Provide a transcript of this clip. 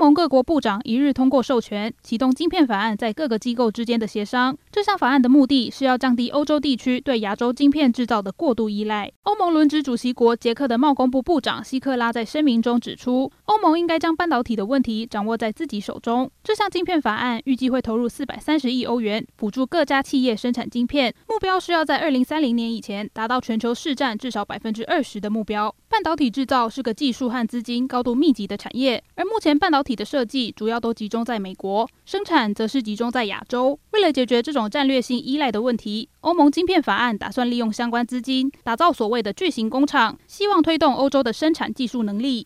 欧盟各国部长一日通过授权，启动晶片法案在各个机构之间的协商。这项法案的目的是要降低欧洲地区对亚洲晶片制造的过度依赖。欧盟轮值主席国捷克的贸工部部长希克拉在声明中指出，欧盟应该将半导体的问题掌握在自己手中。这项晶片法案预计会投入四百三十亿欧元，补助各家企业生产晶片，目标是要在二零三零年以前达到全球市占至少百分之二十的目标。半导体制造是个技术和资金高度密集的产业，而目前半导体的设计主要都集中在美国，生产则是集中在亚洲。为了解决这种战略性依赖的问题，欧盟晶片法案打算利用相关资金，打造所谓的巨型工厂，希望推动欧洲的生产技术能力。